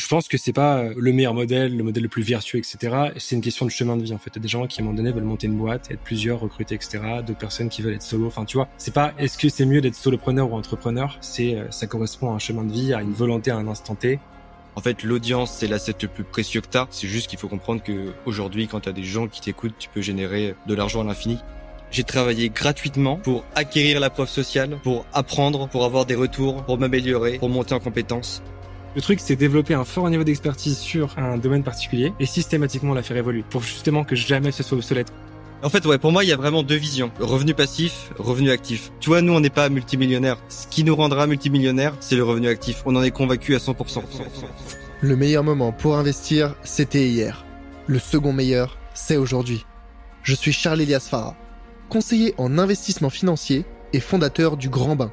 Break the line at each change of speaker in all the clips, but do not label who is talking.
je pense que c'est pas euh, le meilleur modèle, le modèle le plus vertueux, etc. C'est une question de chemin de vie en fait. Il y a des gens qui à un moment donné veulent monter une boîte, être plusieurs, recruter, etc. D'autres personnes qui veulent être solo. Enfin, tu vois, c'est pas est-ce que c'est mieux d'être solopreneur ou entrepreneur? C'est euh, ça correspond à un chemin de vie, à une volonté à un instant T.
En fait, l'audience, c'est l'asset le plus précieux que t'as. C'est juste qu'il faut comprendre que aujourd'hui, quand t'as des gens qui t'écoutent, tu peux générer de l'argent à l'infini. J'ai travaillé gratuitement pour acquérir la preuve sociale, pour apprendre, pour avoir des retours, pour m'améliorer, pour monter en compétences.
Le truc, c'est développer un fort niveau d'expertise sur un domaine particulier et systématiquement la faire évoluer pour justement que jamais ce soit obsolète.
En fait, ouais, pour moi, il y a vraiment deux visions. Revenu passif, revenu actif. Tu vois, nous, on n'est pas multimillionnaire. Ce qui nous rendra multimillionnaire, c'est le revenu actif. On en est convaincu à 100%.
Le meilleur moment pour investir, c'était hier. Le second meilleur, c'est aujourd'hui. Je suis Charles Elias Farah, conseiller en investissement financier et fondateur du Grand Bain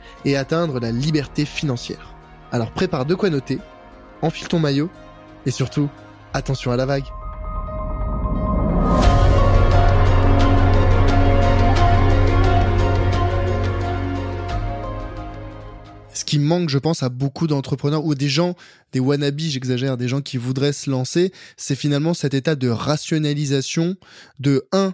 et atteindre la liberté financière. Alors prépare de quoi noter, enfile ton maillot et surtout, attention à la vague. Ce qui manque, je pense, à beaucoup d'entrepreneurs ou des gens, des wannabes, j'exagère, des gens qui voudraient se lancer, c'est finalement cet état de rationalisation de 1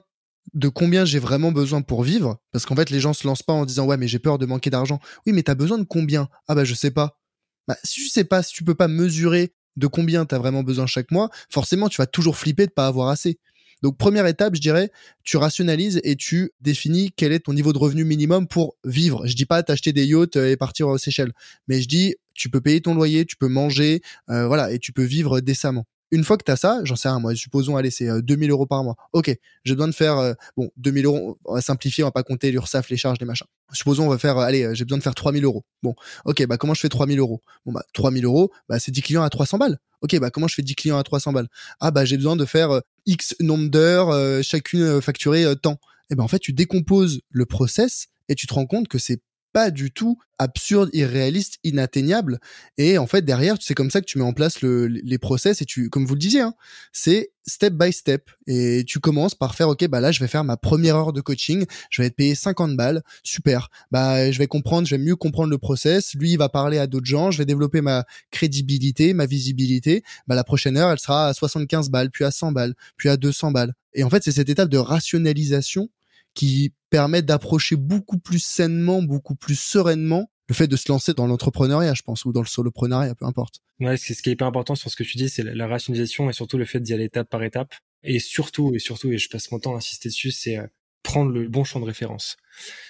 de combien j'ai vraiment besoin pour vivre parce qu'en fait les gens se lancent pas en disant ouais mais j'ai peur de manquer d'argent. Oui mais t'as besoin de combien? Ah bah je sais pas. Bah si tu sais pas si tu peux pas mesurer de combien t'as vraiment besoin chaque mois forcément tu vas toujours flipper de pas avoir assez. Donc première étape je dirais tu rationalises et tu définis quel est ton niveau de revenu minimum pour vivre. Je dis pas t'acheter des yachts et partir aux Seychelles mais je dis tu peux payer ton loyer tu peux manger euh, voilà et tu peux vivre décemment une fois que tu as ça, j'en sais rien, moi, supposons, allez, c'est 2000 euh, euros par mois. Ok, j'ai besoin de faire, euh, bon, 2000 euros, on va simplifier, on va pas compter l'URSAF, les charges, les machins. Supposons, on va faire, allez, euh, j'ai besoin de faire 3000 euros. Bon, ok, bah, comment je fais 3000 euros? Bon, bah, 3000 euros, bah, c'est 10 clients à 300 balles. Ok, bah, comment je fais 10 clients à 300 balles? Ah, bah, j'ai besoin de faire X nombre d'heures, chacune facturée tant. Et eh ben, en fait, tu décomposes le process et tu te rends compte que c'est pas du tout absurde, irréaliste, inatteignable. Et en fait, derrière, c'est comme ça que tu mets en place les process et tu, comme vous le disiez, hein, c'est step by step. Et tu commences par faire, OK, bah là, je vais faire ma première heure de coaching. Je vais être payé 50 balles. Super. Bah, je vais comprendre, je vais mieux comprendre le process. Lui, il va parler à d'autres gens. Je vais développer ma crédibilité, ma visibilité. Bah, la prochaine heure, elle sera à 75 balles, puis à 100 balles, puis à 200 balles. Et en fait, c'est cette étape de rationalisation qui permet d'approcher beaucoup plus sainement, beaucoup plus sereinement le fait de se lancer dans l'entrepreneuriat, je pense, ou dans le soloprenariat, peu importe.
Ouais, c'est ce qui est hyper important sur ce que tu dis, c'est la rationalisation et surtout le fait d'y aller étape par étape. Et surtout, et surtout, et je passe mon temps à insister dessus, c'est euh, prendre le bon champ de référence.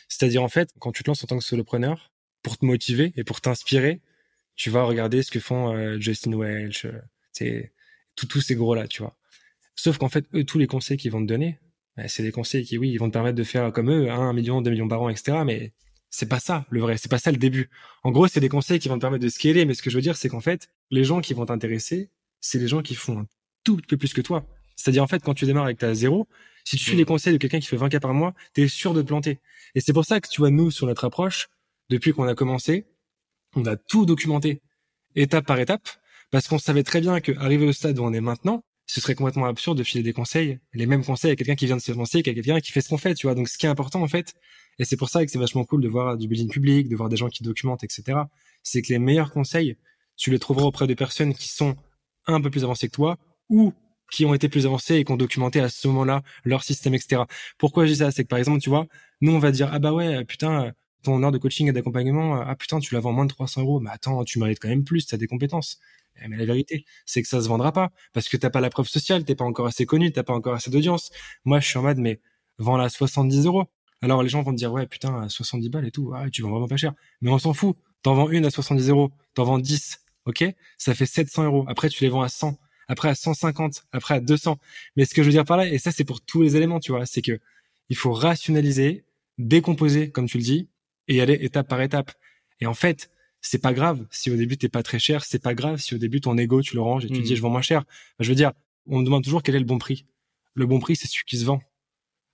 C'est-à-dire, en fait, quand tu te lances en tant que solopreneur, pour te motiver et pour t'inspirer, tu vas regarder ce que font euh, Justin Welch, euh, tous ces gros-là, tu vois. Sauf qu'en fait, eux, tous les conseils qu'ils vont te donner, c'est des conseils qui, oui, ils vont te permettre de faire comme eux, un million, deux millions par an, etc. Mais c'est pas ça le vrai, c'est pas ça le début. En gros, c'est des conseils qui vont te permettre de scaler, mais ce que je veux dire, c'est qu'en fait, les gens qui vont t'intéresser, c'est les gens qui font un tout peu plus que toi. C'est-à-dire, en fait, quand tu démarres avec ta zéro, si tu suis mm. les conseils de quelqu'un qui fait 20 cas par mois, t'es sûr de te planter. Et c'est pour ça que tu vois, nous, sur notre approche, depuis qu'on a commencé, on a tout documenté, étape par étape, parce qu'on savait très bien qu'arriver au stade où on est maintenant, ce serait complètement absurde de filer des conseils, les mêmes conseils à quelqu'un qui vient de se lancer qu'à quelqu'un qui fait ce qu'on fait, tu vois. Donc, ce qui est important, en fait, et c'est pour ça que c'est vachement cool de voir du building public, de voir des gens qui documentent, etc. C'est que les meilleurs conseils, tu les trouveras auprès de personnes qui sont un peu plus avancées que toi ou qui ont été plus avancées et qui ont documenté à ce moment-là leur système, etc. Pourquoi je dis ça? C'est que par exemple, tu vois, nous on va dire ah bah ouais, putain, ton heure de coaching et d'accompagnement, ah putain, tu la vends moins de 300 euros, mais attends, tu mérites quand même plus, tu as des compétences. Eh, mais la vérité, c'est que ça se vendra pas parce que t'as pas la preuve sociale, t'es pas encore assez connu, t'as pas encore assez d'audience. Moi, je suis en mode, mais vends-la à 70 euros. Alors les gens vont te dire, ouais, putain, à 70 balles et tout, ah, tu vends vraiment pas cher. Mais on s'en fout. T'en vends une à 70 euros, t'en vends 10, ok? Ça fait 700 euros. Après, tu les vends à 100, après à 150, après à 200. Mais ce que je veux dire par là, et ça c'est pour tous les éléments, tu vois, c'est que il faut rationaliser, décomposer, comme tu le dis, et aller étape par étape. Et en fait, c'est pas grave si au début t'es pas très cher, c'est pas grave si au début ton ego tu le ranges et tu dis
Mhm.
je vends moins cher. Je veux dire, on me demande toujours quel est le bon prix. Le bon prix, c'est celui qui se vend.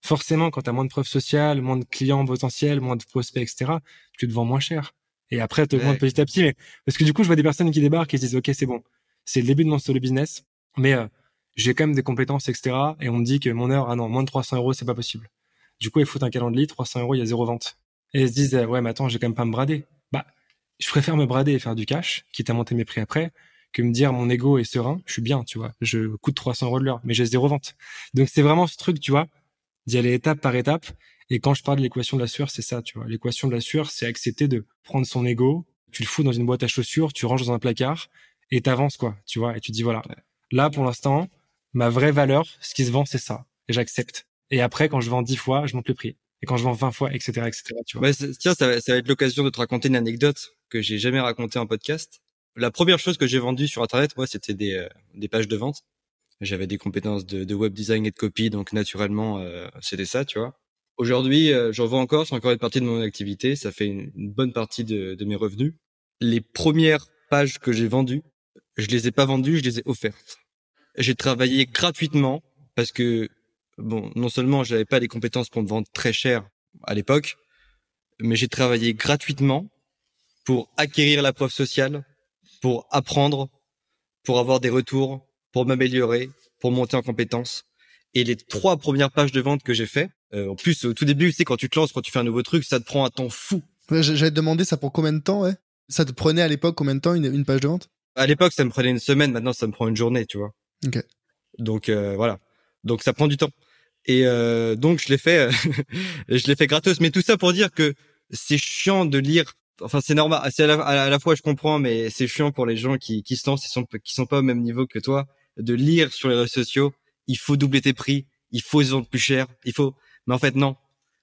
Forcément, quand tu as moins de preuves sociales, moins de clients potentiels, moins de prospects, etc., tu te vends moins cher. Et après, tu augmentes
Ouais.
petit à petit. Mais parce que du coup, je vois des personnes qui débarquent et se disent ok, c'est bon, c'est le début de mon solo business, mais euh, j'ai quand même des compétences, etc. Et on me dit que mon heure, ah non, moins de 300 euros, c'est pas possible. Du coup, ils foutent un calendrier, 300 euros, il y a zéro vente. Et ils se disent euh, ouais, mais attends, j'ai quand même pas à me brader. Je préfère me brader et faire du cash, quitte à monter mes prix après, que me dire mon ego est serein, je suis bien, tu vois. Je coûte 300 euros de l'heure, mais j'ai zéro vente. Donc c'est vraiment ce truc, tu vois, d'y aller étape par étape. Et quand je parle de l'équation de la sueur, c'est ça, tu vois. L'équation de la sueur, c'est accepter de prendre son ego, tu le fous dans une boîte à chaussures, tu ranges dans un placard et t'avances, quoi, tu vois. Et tu dis, voilà, là, pour l'instant, ma vraie valeur, ce qui se vend, c'est ça. Et j'accepte. Et après, quand je vends 10 fois, je monte le prix. Et quand je vends 20 fois, etc., etc., tu vois.
C'est- tiens, ça va, ça va être l'occasion de te raconter une anecdote que j'ai jamais racontée en podcast. La première chose que j'ai vendue sur Internet, moi, c'était des, euh, des pages de vente. J'avais des compétences de, de web design et de copie, donc naturellement, euh, c'était ça, tu vois. Aujourd'hui, euh, j'en vends encore, c'est encore une partie de mon activité, ça fait une, une bonne partie de, de mes revenus. Les premières pages que j'ai vendues, je les ai pas vendues, je les ai offertes. J'ai travaillé gratuitement parce que, bon, non seulement j'avais pas les compétences pour me vendre très cher à l'époque, mais j'ai travaillé gratuitement pour acquérir la preuve sociale, pour apprendre, pour avoir des retours, pour m'améliorer, pour monter en compétences. Et les trois premières pages de vente que j'ai fait, euh, en plus au tout début, tu sais, quand tu te lances, quand tu fais un nouveau truc, ça te prend un temps fou.
Ouais, J'allais te demander ça pour combien de temps, ouais? Ça te prenait à l'époque combien de temps une, une page de vente?
À l'époque, ça me prenait une semaine, maintenant ça me prend une journée, tu vois.
Ok.
Donc euh, voilà. Donc ça prend du temps. Et euh, donc je l'ai fait, je l'ai fait gratos. Mais tout ça pour dire que c'est chiant de lire. Enfin c'est normal. À la, à la fois je comprends, mais c'est chiant pour les gens qui qui se lancent, qui sont qui sont pas au même niveau que toi, de lire sur les réseaux sociaux. Il faut doubler tes prix. Il faut se vendre plus cher. Il faut. Mais en fait non.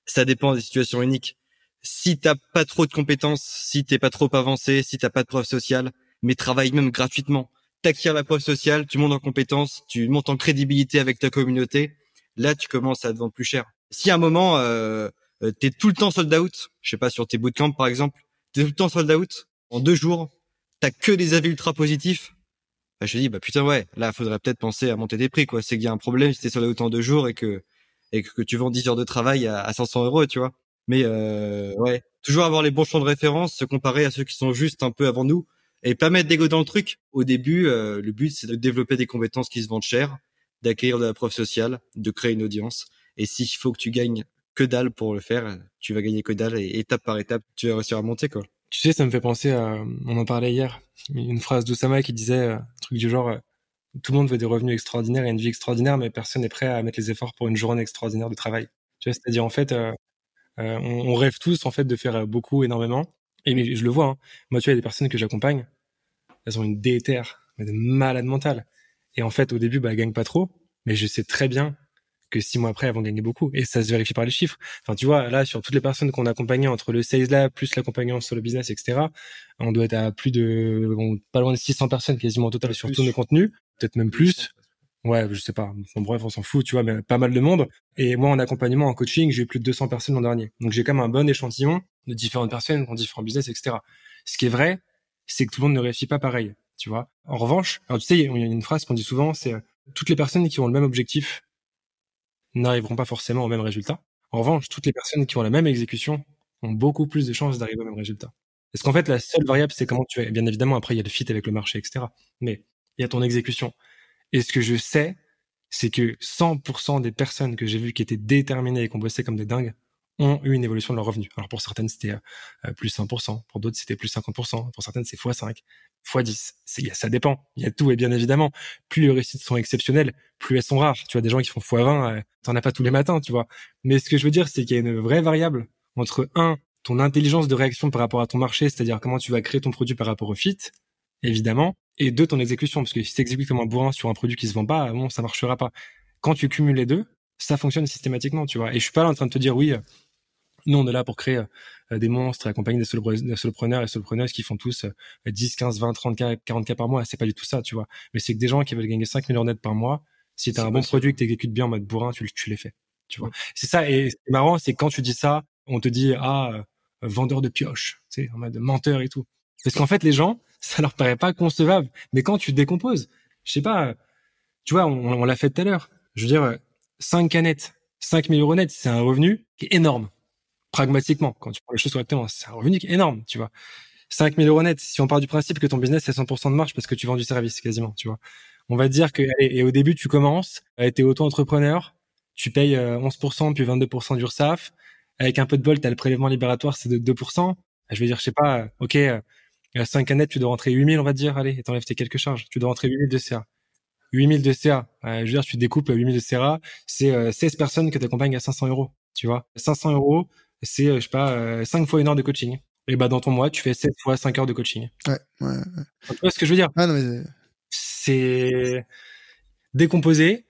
Ça dépend des situations uniques. Si t'as pas trop de compétences, si t'es pas trop avancé, si t'as pas de preuve sociale, mais travaille même gratuitement t'acquiers la preuve sociale, tu montes en compétences, tu montes en crédibilité avec ta communauté, là tu commences à te vendre plus cher. Si à un moment euh, euh, t'es tout le temps sold out, je sais pas sur tes bootcamps par exemple, t'es tout le temps sold out en deux jours, t'as que des avis ultra positifs. Bah, je te dis bah putain ouais, là faudrait peut-être penser à monter tes prix quoi. C'est qu'il y a un problème si t'es sold out en deux jours et que et que tu vends 10 heures de travail à, à 500 euros, tu vois. Mais euh, ouais, toujours avoir les bons champs de référence, se comparer à ceux qui sont juste un peu avant nous et pas mettre d'ego dans le truc. Au début, euh, le but c'est de développer des compétences qui se vendent cher, d'acquérir de la preuve sociale, de créer une audience. Et s'il faut que tu gagnes que dalle pour le faire, tu vas gagner que dalle et étape par étape, tu vas réussir à monter quoi.
Tu sais, ça me fait penser à, on en parlait hier, une phrase d'Oussama qui disait euh, truc du genre, euh, tout le monde veut des revenus extraordinaires et une vie extraordinaire, mais personne n'est prêt à mettre les efforts pour une journée extraordinaire de travail. Tu vois, c'est-à-dire en fait, euh, euh, on, on rêve tous en fait de faire euh, beaucoup, énormément. Et mais je le vois. Hein. Moi, tu vois, il y a des personnes que j'accompagne, elles ont une déterre, mais de malade mentale. Et en fait, au début, bah, elles gagnent pas trop, mais je sais très bien que six mois après, elles vont gagner beaucoup. Et ça se vérifie par les chiffres. Enfin, tu vois, là, sur toutes les personnes qu'on a accompagnées entre le sales lab, plus l'accompagnement sur le business, etc., on doit être à plus de, bon, pas loin de 600 personnes quasiment au total sur tous nos contenus. Peut-être même plus. Ouais, je sais pas. Bon, bref, on s'en fout, tu vois, mais pas mal de monde. Et moi, en accompagnement, en coaching, j'ai eu plus de 200 personnes l'an dernier. Donc, j'ai quand même un bon échantillon de différentes personnes ont différents business, etc. Ce qui est vrai, c'est que tout le monde ne réussit pas pareil, tu vois. En revanche, alors tu sais, il y a une phrase qu'on dit souvent, c'est euh, toutes les personnes qui ont le même objectif n'arriveront pas forcément au même résultat. En revanche, toutes les personnes qui ont la même exécution ont beaucoup plus de chances d'arriver au même résultat. Parce qu'en fait, la seule variable, c'est comment tu es. Bien évidemment, après, il y a le fit avec le marché, etc. Mais il y a ton exécution. Et ce que je sais, c'est que 100% des personnes que j'ai vues qui étaient déterminées et qui ont bossé comme des dingues ont eu une évolution de leur revenu. Alors pour certaines, c'était euh, plus 100%, pour d'autres, c'était plus 50%, pour certaines, c'est x5, x10. C'est, ça dépend. Il y a tout, et bien évidemment, plus les réussites sont exceptionnelles, plus elles sont rares. Tu vois, des gens qui font x20, euh, t'en as pas tous les matins, tu vois. Mais ce que je veux dire, c'est qu'il y a une vraie variable entre, un, ton intelligence de réaction par rapport à ton marché, c'est-à-dire comment tu vas créer ton produit par rapport au fit, évidemment, et deux, ton exécution, parce que si tu exécutes comme un bourrin sur un produit qui se vend pas, bon, ça marchera pas. Quand tu cumules les deux, ça fonctionne systématiquement, tu vois. Et je suis pas là en train de te dire, oui, nous, on est là pour créer euh, des monstres et accompagner des, solopre- des solopreneurs et solopreneuses qui font tous euh, 10, 15, 20, 30 k 40 k par mois. C'est pas du tout ça, tu vois. Mais c'est que des gens qui veulent gagner 5 millions net par mois, si t'as un bon produit que t'exécutes bien en mode bourrin, tu les fais, tu vois. C'est ça. Et c'est marrant, c'est quand tu dis ça, on te dit, ah, euh, vendeur de pioche, tu sais, en mode menteur et tout. Parce qu'en fait, les gens, ça leur paraît pas concevable. Mais quand tu décomposes, je sais pas, tu vois, on, l'a fait tout à l'heure. Je veux dire, 5 canettes, 5 000 euros net, c'est un revenu qui est énorme. Pragmatiquement, quand tu prends les choses correctement, c'est un revenu qui est énorme, tu vois. 5 000 euros net, si on part du principe que ton business c'est 100% de marge parce que tu vends du service quasiment, tu vois. On va dire que, et au début, tu commences, été auto-entrepreneur, tu payes 11%, euh, puis 22% d'URSAF. Avec un peu de bol, tu as le prélèvement libératoire, c'est de 2%. Je veux dire, je sais pas, ok, 5 canettes, tu dois rentrer 8000, on va dire, allez, et t'enlèves tes quelques charges. Tu dois rentrer 8000 de CA. 8000 de CA. je veux dire, tu découpes 8000 de CA, c'est 16 personnes que tu accompagnes à 500 euros, tu vois. 500 euros, c'est, je sais pas, 5 fois une heure de coaching. Et bah, dans ton mois, tu fais 7 fois 5 heures de coaching.
Ouais, ouais, ouais.
Tu vois ce que je veux dire?
Ah, non, mais...
C'est décomposé,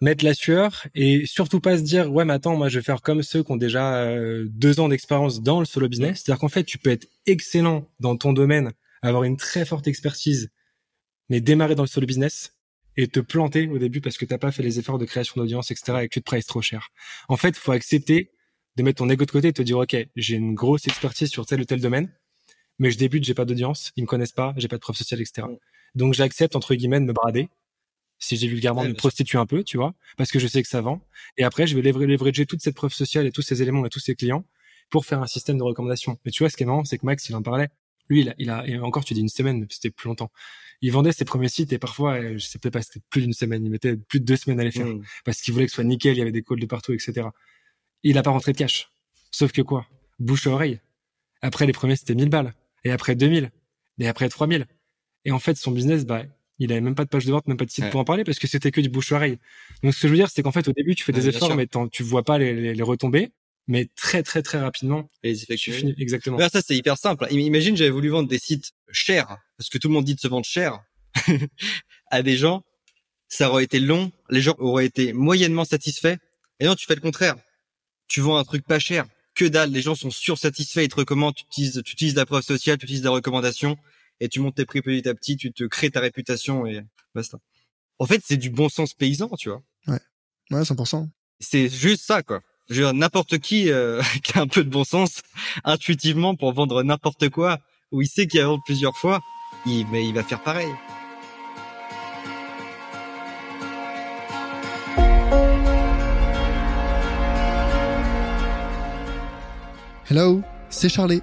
mettre la sueur et surtout pas se dire ouais mais attends moi je vais faire comme ceux qui ont déjà euh, deux ans d'expérience dans le solo business. C'est-à-dire qu'en fait tu peux être excellent dans ton domaine avoir une très forte expertise mais démarrer dans le solo business et te planter au début parce que t'as pas fait les efforts de création d'audience etc et que tu te prices trop cher. En fait faut accepter de mettre ton ego de côté et te dire ok j'ai une grosse expertise sur tel ou tel domaine mais je débute j'ai pas d'audience ils me connaissent pas j'ai pas de preuve sociale etc donc j'accepte entre guillemets de me brader si j'ai vulgairement, me prostituer un peu, tu vois, parce que je sais que ça vend. Et après, je vais leverager toute cette preuve sociale et tous ces éléments et tous ces clients pour faire un système de recommandation. Mais tu vois, ce qui est marrant, c'est que Max, il en parlait. Lui, il a, il a et encore, tu dis une semaine, c'était plus longtemps. Il vendait ses premiers sites et parfois, euh, je sais peut-être pas, c'était plus d'une semaine. Il mettait plus de deux semaines à les faire mmh. parce qu'il voulait que ce soit nickel. Il y avait des calls de partout, etc. Il a pas rentré de cash. Sauf que quoi? Bouche à oreille. Après, les premiers, c'était 1000 balles. Et après 2000. Et après 3000. Et en fait, son business, bah, il avait même pas de page de vente, même pas de site pour en parler parce que c'était que du bouche oreille. Donc ce que je veux dire, c'est qu'en fait au début tu fais des efforts, mais tu vois pas les, les, retombées. Mais très très très rapidement,
les effets
tu finis exactement.
ça c'est hyper simple. Imagine j'avais voulu vendre des sites chers parce que tout le monde dit de se vendre cher à des gens, ça aurait été long, les gens auraient été moyennement satisfaits. Et non, tu fais le contraire. Tu vends un truc pas cher, que dalle, les gens sont sursatisfaits, ils te recommandent, tu utilises, tu utilises la preuve sociale, tu utilises la recommandation et tu montes tes prix petit à petit, tu te crées ta réputation et basta. En fait, c'est du bon sens paysan, tu vois.
Ouais, ouais, 100%.
C'est juste ça, quoi. Je veux n'importe qui euh, qui a un peu de bon sens, intuitivement, pour vendre n'importe quoi, où il sait qu'il va vendre plusieurs fois, il, mais il va faire pareil.
Hello, c'est Charlie.